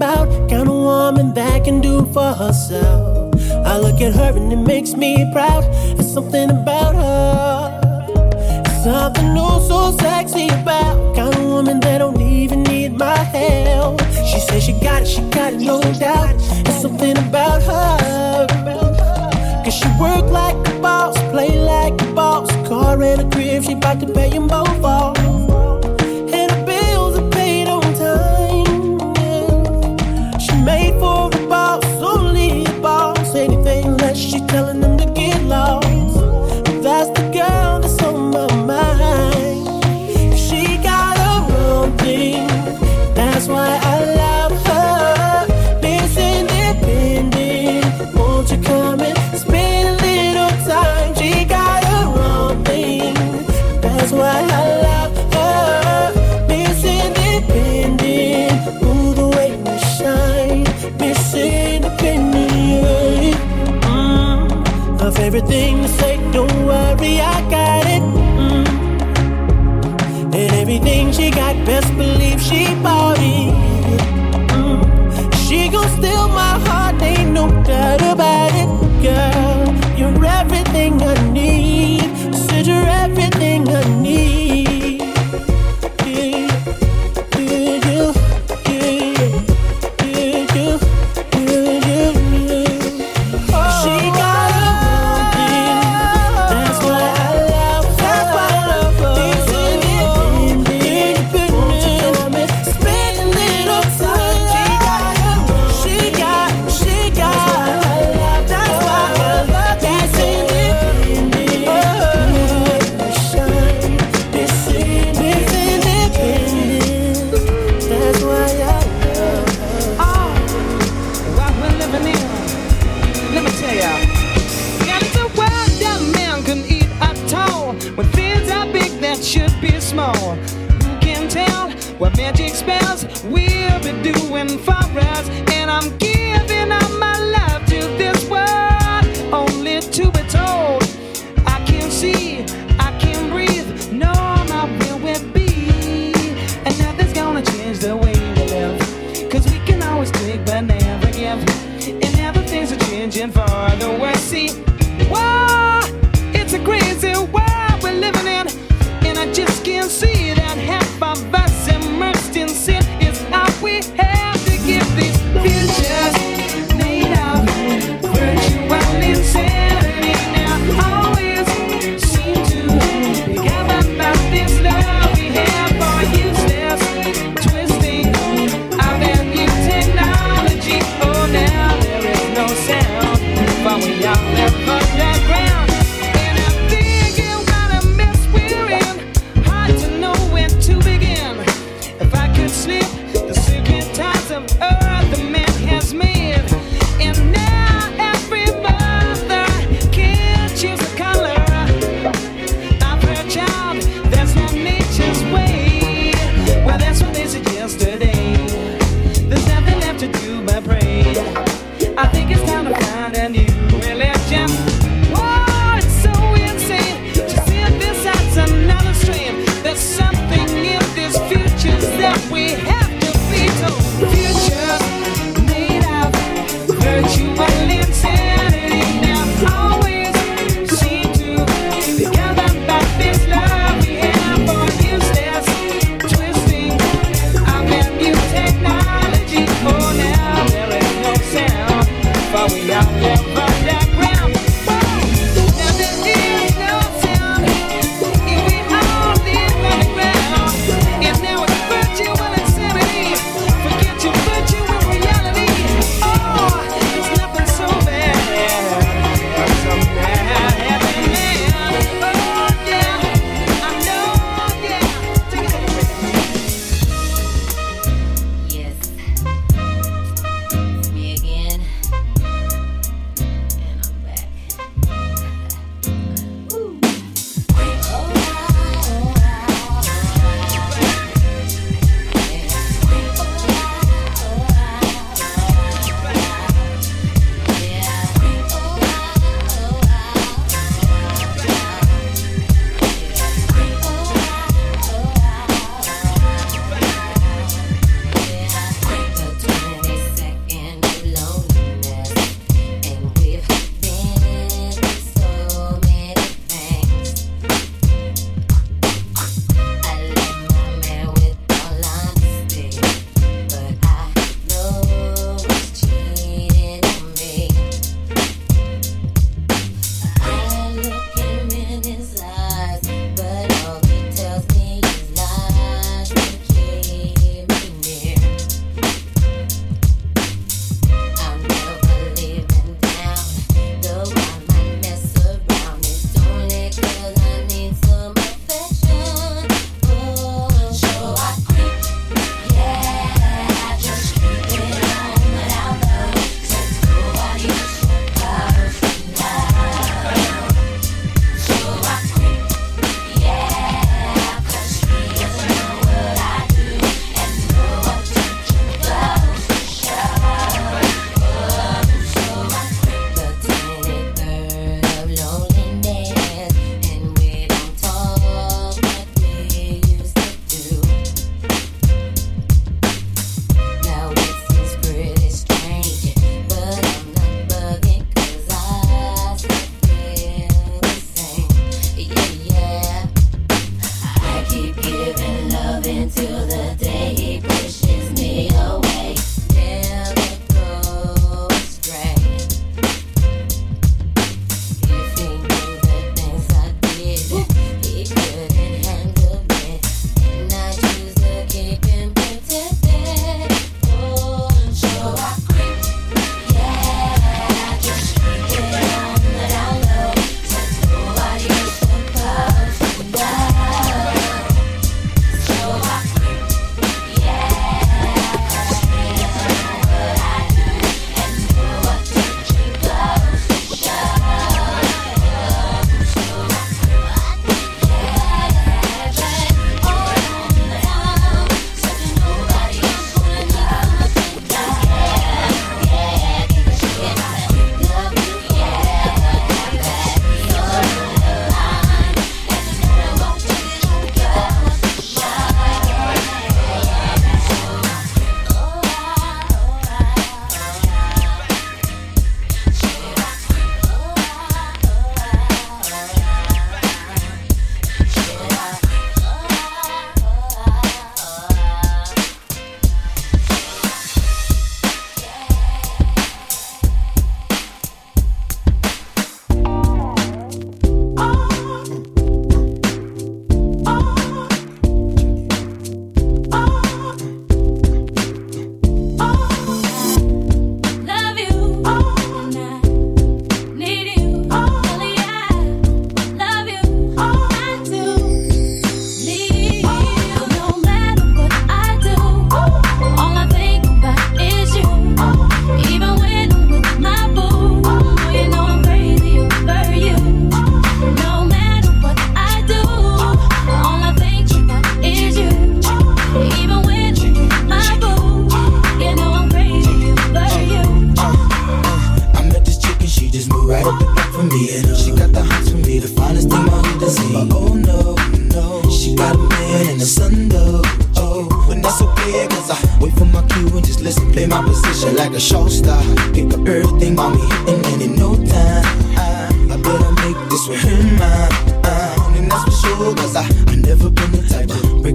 about kind of woman that can do for herself. I look at her and it makes me proud. It's something about her. It's something new, so sexy about kind of woman that don't even need my help. She says she got it, she got it, no doubt. There's something about her. Cause she work like a boss, play like a boss. Car and a crib, she bout to pay them both off. telling them to get lost. everything to say, don't worry, I got it. Mm. And everything she got, best believe she bought it. Mm. She gon' steal my heart, ain't no doubt about it, girl. You're everything I need. Said you're everything I need.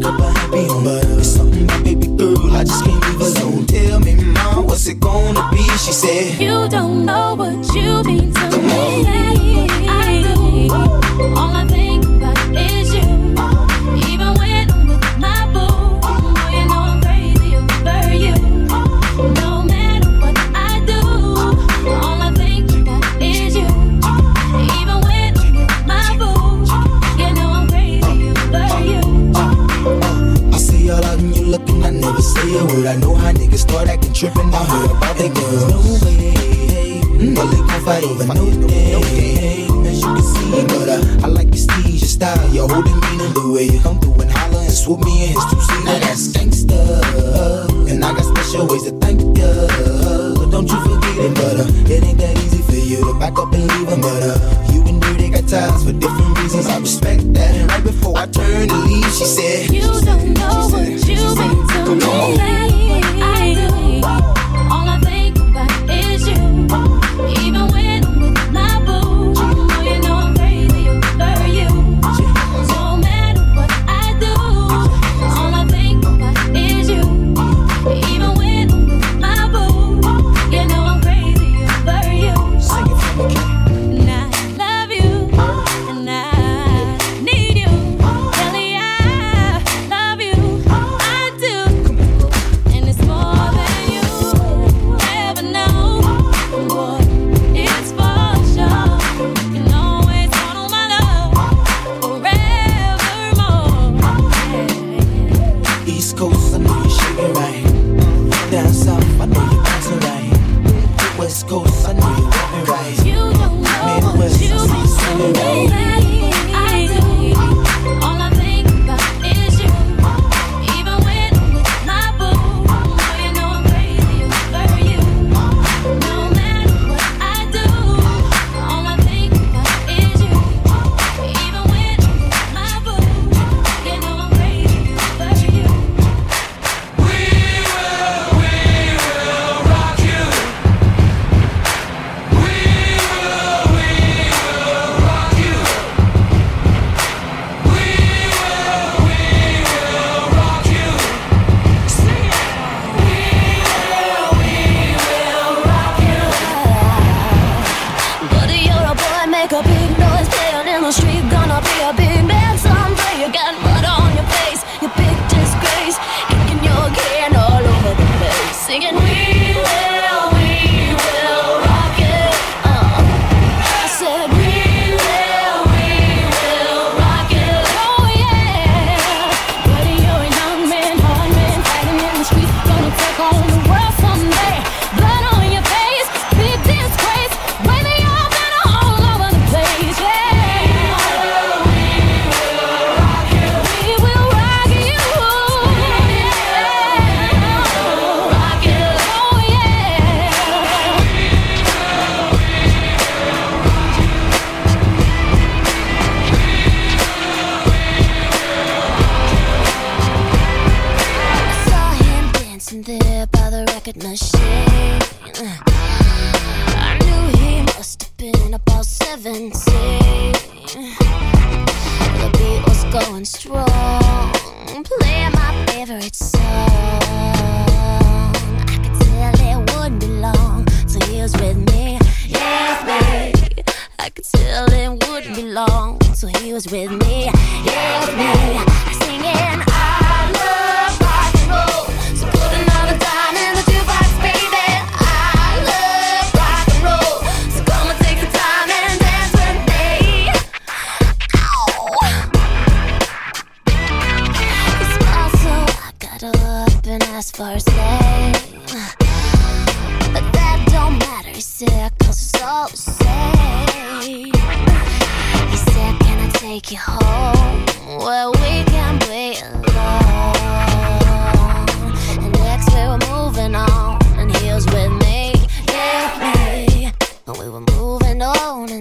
Something that baby girl, I just can't leave alone. Tell me, mom, what's it gonna be? She said, You don't know what you mean to me. caught acting trippin'. I heard about that girl. No way. Mm. Well, they gon' fight over no day. As you can see, but uh, I like your steeze, your style, your whole demeanor, the way you come through and holler and swoop me in it's too soon. Now that's gangsta, and I got special ways to thank ya. But Don't you forget it, but uh, it ain't that easy for you to back up and leave him, but uh, you and her they got ties for different reasons. I respect that. And right before I turned to leave, she said, You don't know said, what you mean to me.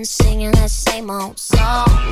Singing that same old song,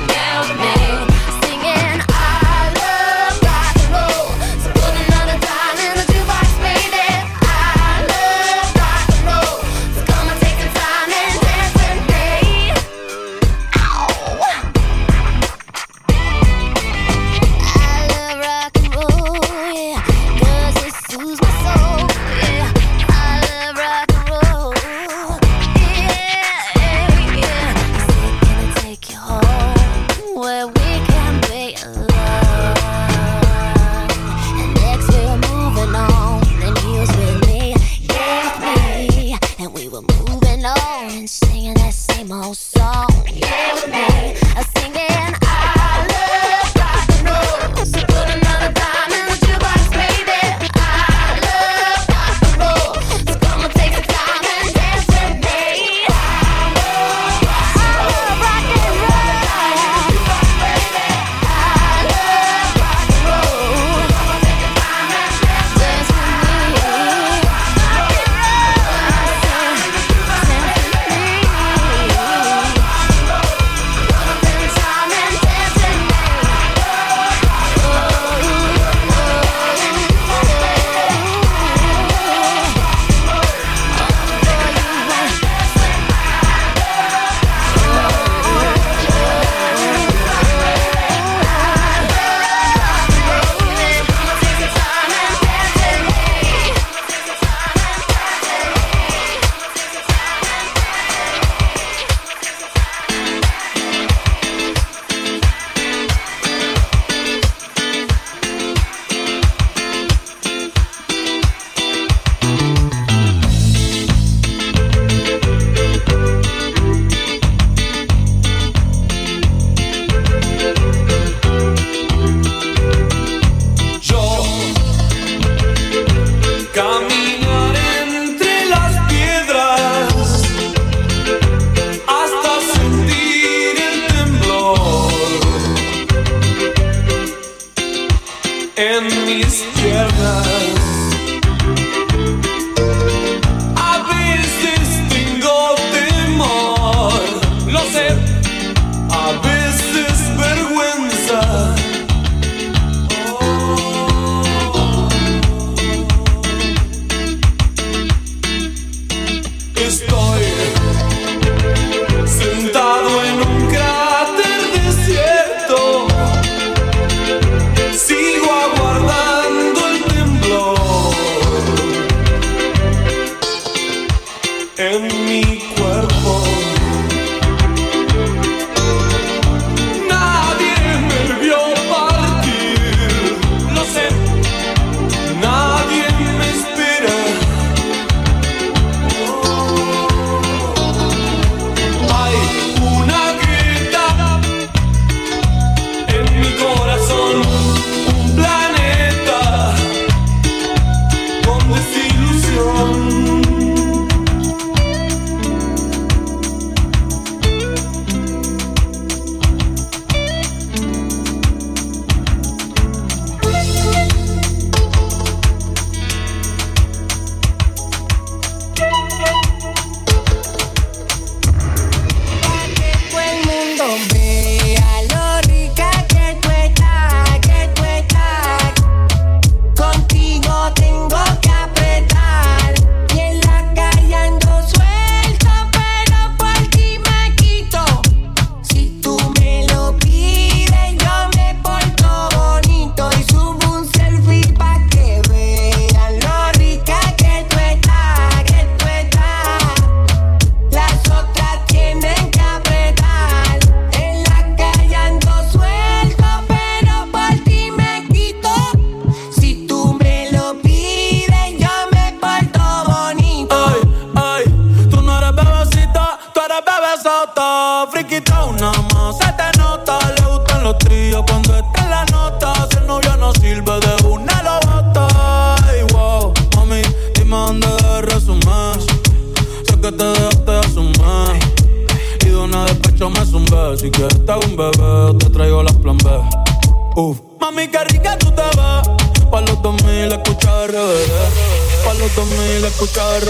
2000 escucha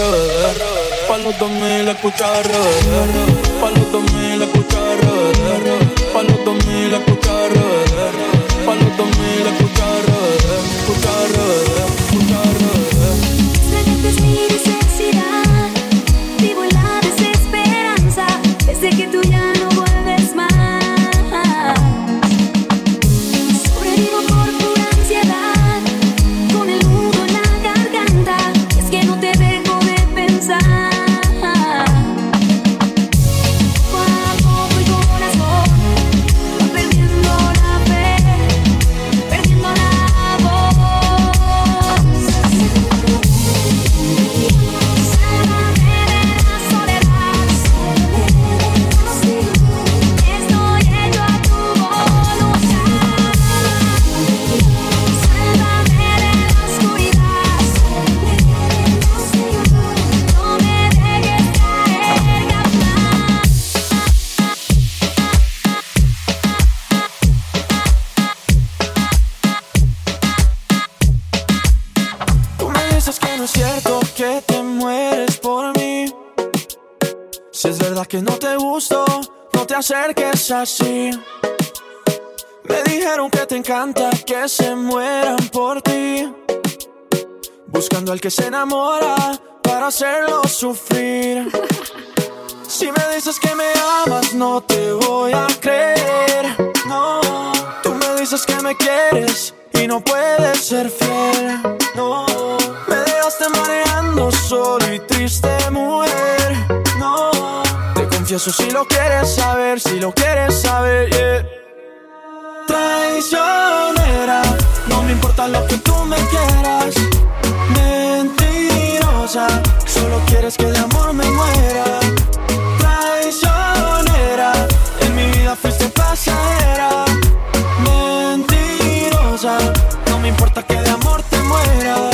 RBD. Pa' los 2000 escucha RBD. Pa' los 2000 escucha RBD. Pa' los 2000 escucha RBD. Pa' los 2000 escucha RBD. Acerques así. Me dijeron que te encanta que se mueran por ti. Buscando al que se enamora para hacerlo sufrir. Si me dices que me amas, no te voy a creer. No, tú me dices que me quieres y no puedes ser fiel. No, me dejaste mareando solo y triste, mujer. Confieso si lo quieres saber, si lo quieres saber, yeah. Traicionera, no me importa lo que tú me quieras. Mentirosa, solo quieres que de amor me muera. Traicionera, en mi vida fuiste pasajera. Mentirosa, no me importa que de amor te mueras.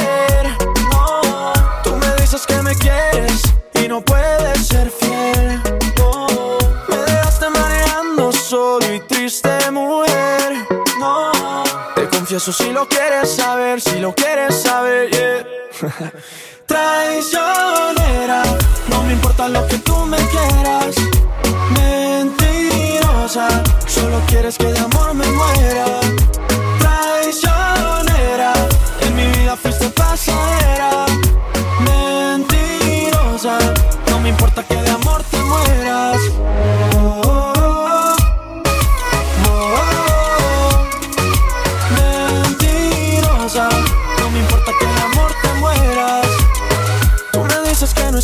confieso si lo quieres saber, si lo quieres saber, yeah. Traicionera, no me importa lo que tú me quieras. Mentirosa, solo quieres que de amor me muera. Traicionera, en mi vida fuiste pasajera.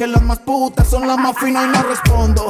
que las más putas son las más finas y no respondo.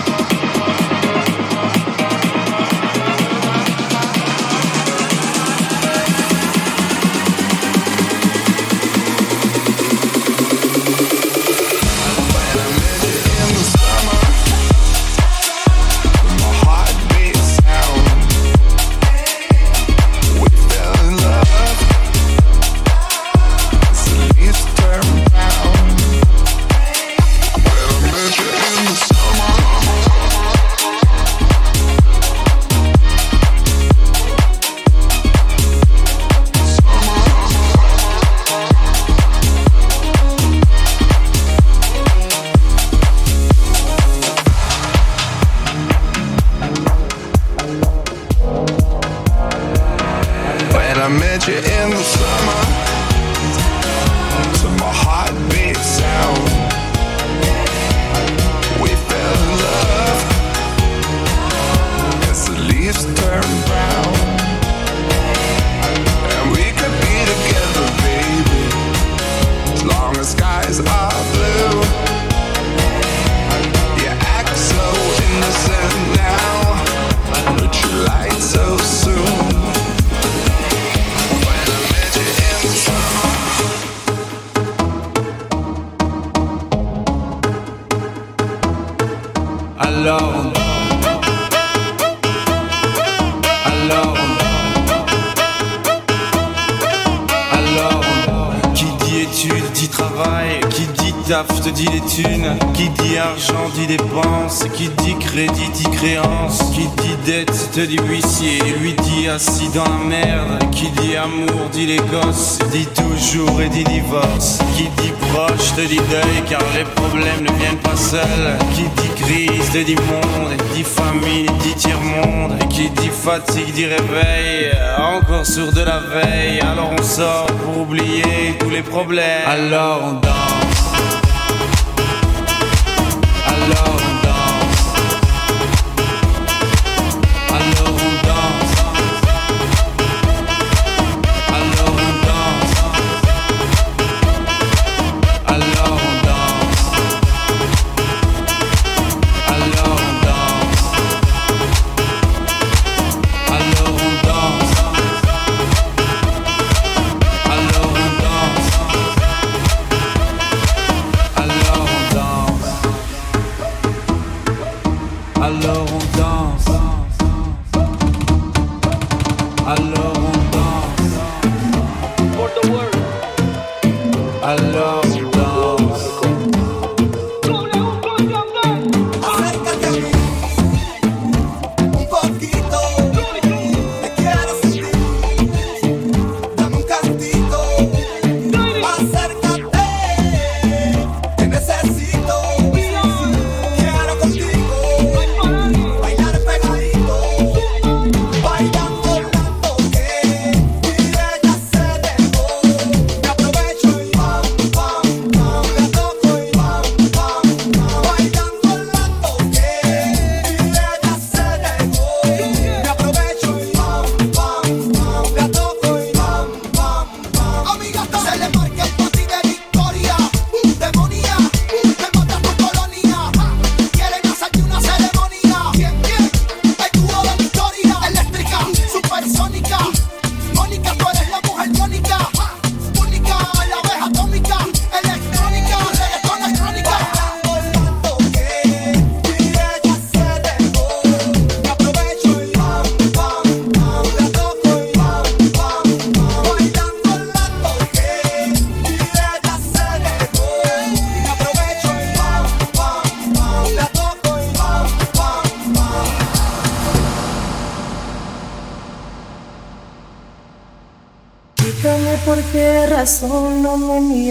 Te dit monde. Dit famille dit tiers-monde. Et qui dit fatigue dit réveil. Encore sourd de la veille. Alors on sort pour oublier tous les problèmes. Alors on danse.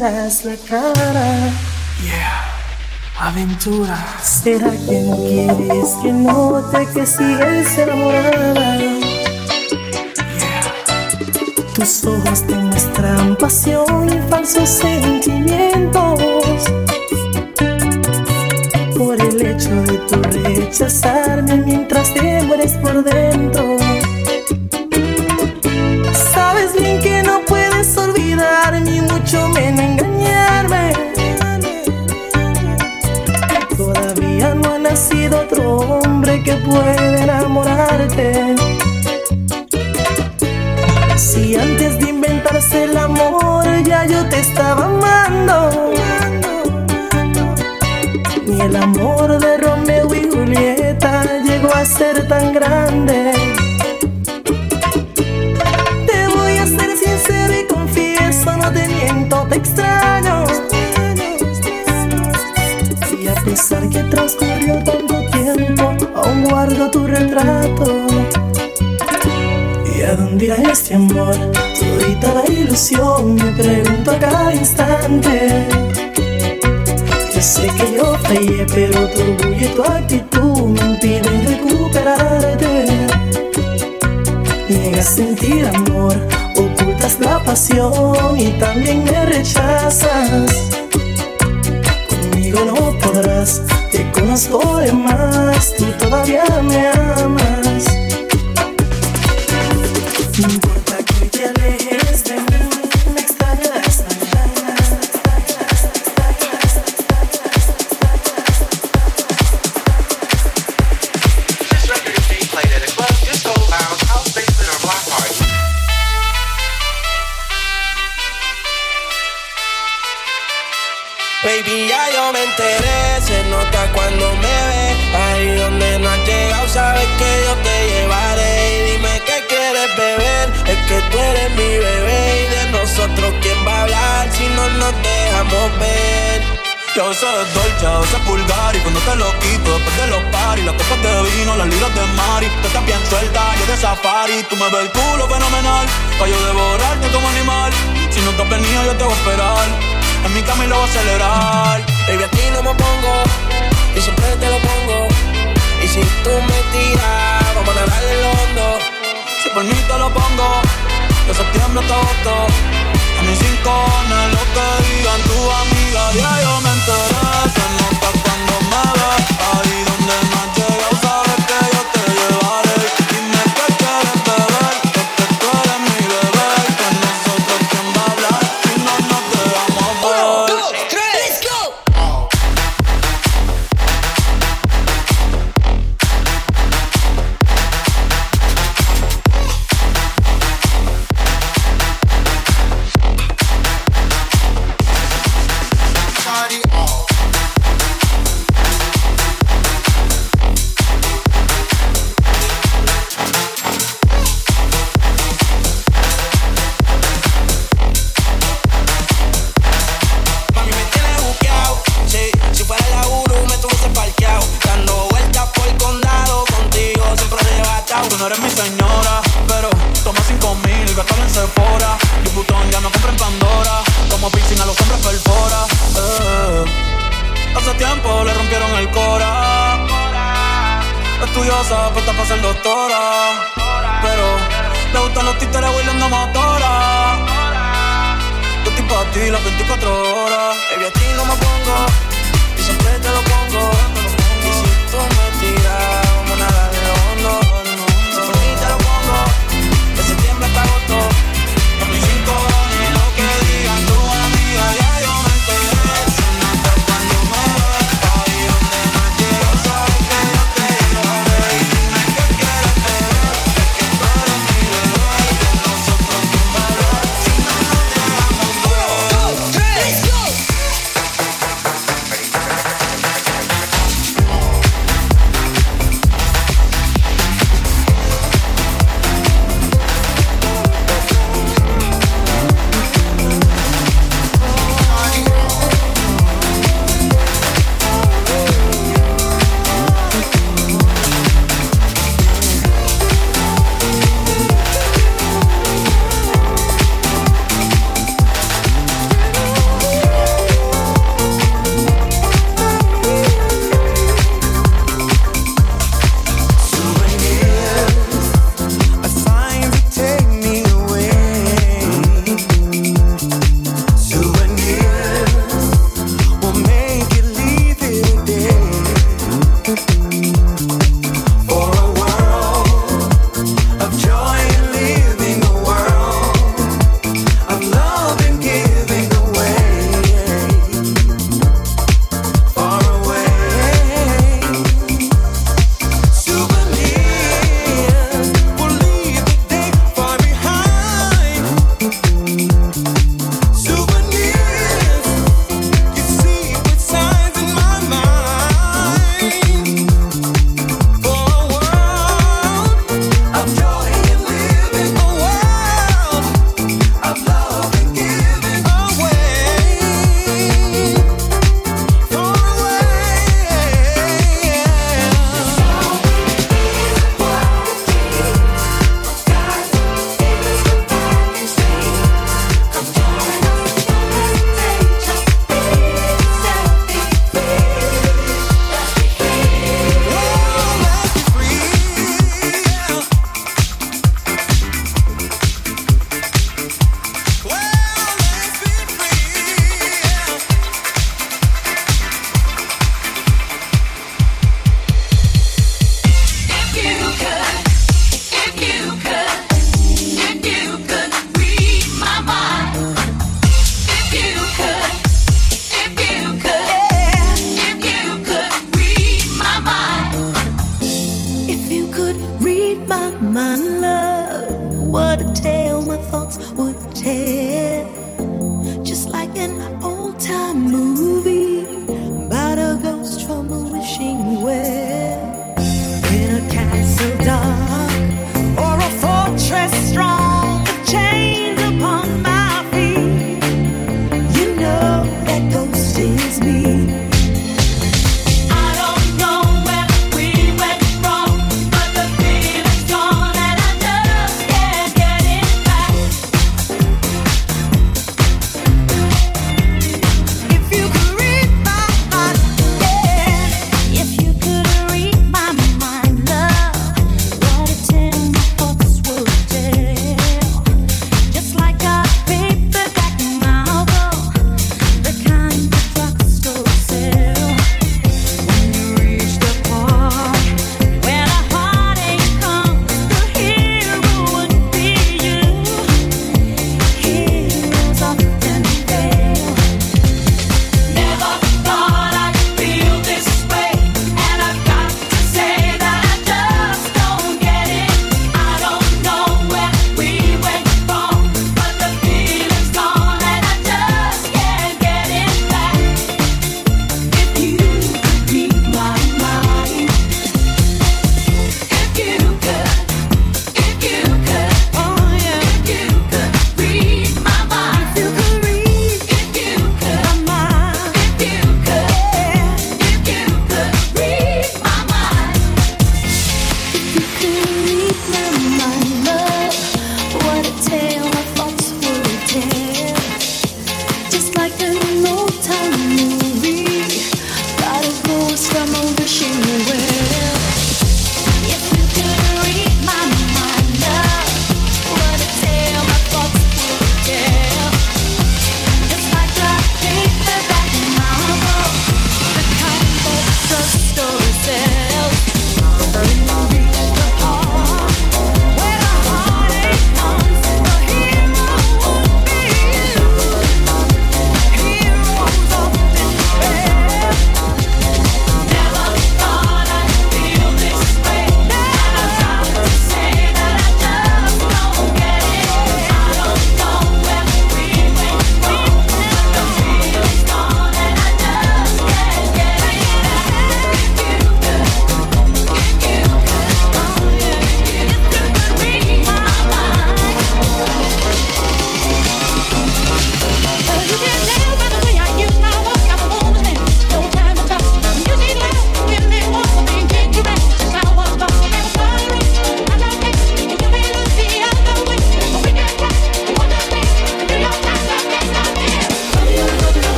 La cara. Yeah, aventura. ¿Será que no quieres que note que sigues enamorada? Yeah. Tus ojos te muestran pasión y falsos sentimientos. Por el hecho de tu rechazarme mientras te mueres por dentro. Pueda enamorarte. Si antes de inventarse el amor ya yo te estaba amando. Ni el amor de Romeo y Julieta llegó a ser tan grande. Te voy a ser sincero y confieso, no te miento, te extraño. Y a pesar que transcurrió aún guardo tu retrato. ¿Y a dónde irá este amor? Todita la ilusión, me pregunto a cada instante. Yo sé que yo fallé, pero tu orgullo y tu actitud me impiden recuperarte. Niegas sentir amor, ocultas la pasión y también me rechazas. Conmigo no podrás, te conozco de más, tú todavía me amas. Que a veces es dolce, a veces es vulgar Y cuando te lo quito después de los paris Las copas de vino, las libras de mari Tú estás bien suelta, yo de safari Tú me ves el culo fenomenal Pa' yo devorarte como animal Si no te has venido yo te voy a esperar En mi cama y lo voy a acelerar Baby, a ti no me pongo y siempre te lo pongo. Y si tú me tiras, vamos a nadar en lo hondo. Si por mí te lo pongo De septiembre hasta agosto A mis cinco lo que digan tu amiga Ya yo me enteré Se nota le rompieron el cora. Estudiosa, puesta para ser doctora. Pero le gustan los títeres bailando motora. Yo estoy pa' ti las 24 horas. Baby, a no me pongo. Y siempre te lo pongo. Y si tú me